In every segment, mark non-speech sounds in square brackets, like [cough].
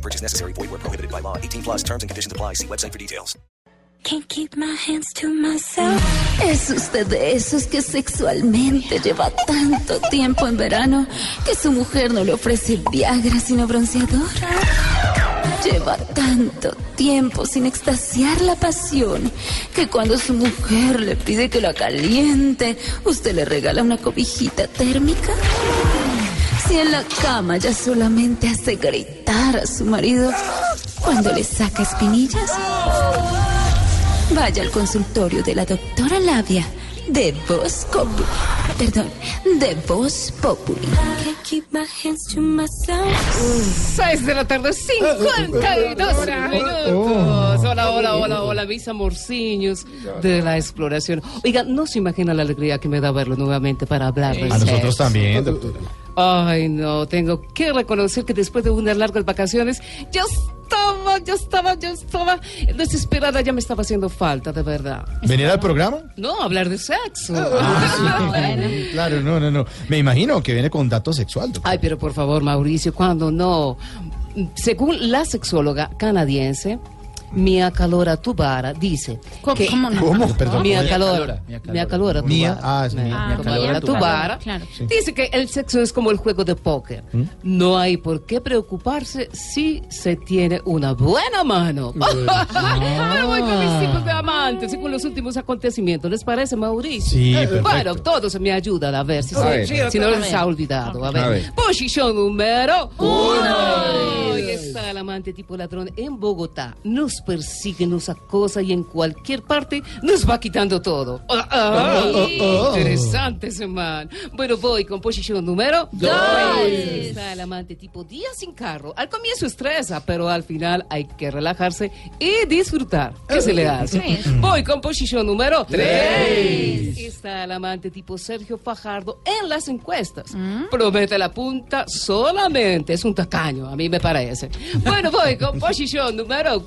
No purchase necessary. Void where prohibited by law. 18 plus terms and conditions apply. See website for details. Can't keep my hands to myself. Es usted de esos que sexualmente lleva tanto tiempo en verano que su mujer no le ofrece Viagra sino bronceador. Lleva tanto tiempo sin extasiar la pasión que cuando su mujer le pide que la caliente, usted le regala una cobijita térmica. Si en la cama ya solamente hace gritar a su marido cuando le saca espinillas. Vaya al consultorio de la doctora Labia de Voz Populi. Perdón, de Voz Populi. Seis de la tarde, 52 [laughs] minutos. Hola, hola, hola, hola, mis amorciños de la exploración. Oiga, no se imagina la alegría que me da verlo nuevamente para hablar de A nosotros también, doctora. Ay, no, tengo que reconocer que después de unas largas vacaciones, yo estaba, yo estaba, yo estaba desesperada, ya me estaba haciendo falta, de verdad. ¿Venir al programa? No, hablar de sexo. [laughs] Claro, no, no, no. Me imagino que viene con datos sexual. Ay, pero por favor, Mauricio, cuando no. Según la sexóloga canadiense, Mia Calora Tubara dice que ¿Cómo? Perdón. Mia Calora, Mia Calora Mia, Tubara. ah, es Mia. Calora Tubara Claro. dice que el sexo es como el juego de póker. ¿Mm? No hay por qué preocuparse si se tiene una buena mano. Pero [laughs] voy con mis tipos de amantes según los últimos acontecimientos. ¿Les parece, Mauricio? Sí, perfecto. Bueno, todos me ayudan a ver si, se- ver. si no les ha olvidado. A ver. A ver. Posición número uno. Ahí está el amante tipo ladrón en Bogotá. Nos persigue, nos acosa y en cualquier parte nos va quitando todo. Ah, Interesante ese man. Bueno, voy con posición número dos. Ahí Está el amante tipo día sin carro. Al comienzo estresa, pero al final hay que relajarse y disfrutar. ¿Qué se le hace? Voy con posición número tres. Está el amante tipo Sergio Fajardo en las encuestas. Promete la punta solamente. Es un tacaño, a mí me parece. Bueno, voy con [laughs] posición número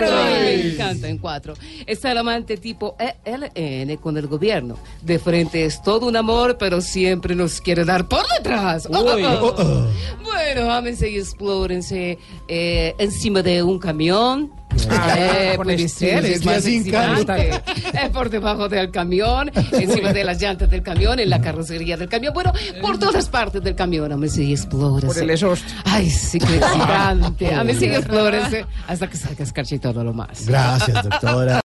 cuatro. Me encanta en cuatro. Está el amante tipo ELN con el gobierno. De frente es todo un amor, pero siempre nos quiere dar por detrás. Oh, oh, oh. Bueno, ámense y explórense eh, encima de un camión. [laughs] Eh, puede ser, es más excitante. Eh, por debajo del camión, encima de las llantas del camión, en la carrocería del camión, bueno, por todas partes del camión, ámense y explórense. Por el exhausto. Ay, sí, qué excitante. Ámense y explórense hasta que salga escarchito lo más. Gracias, doctora.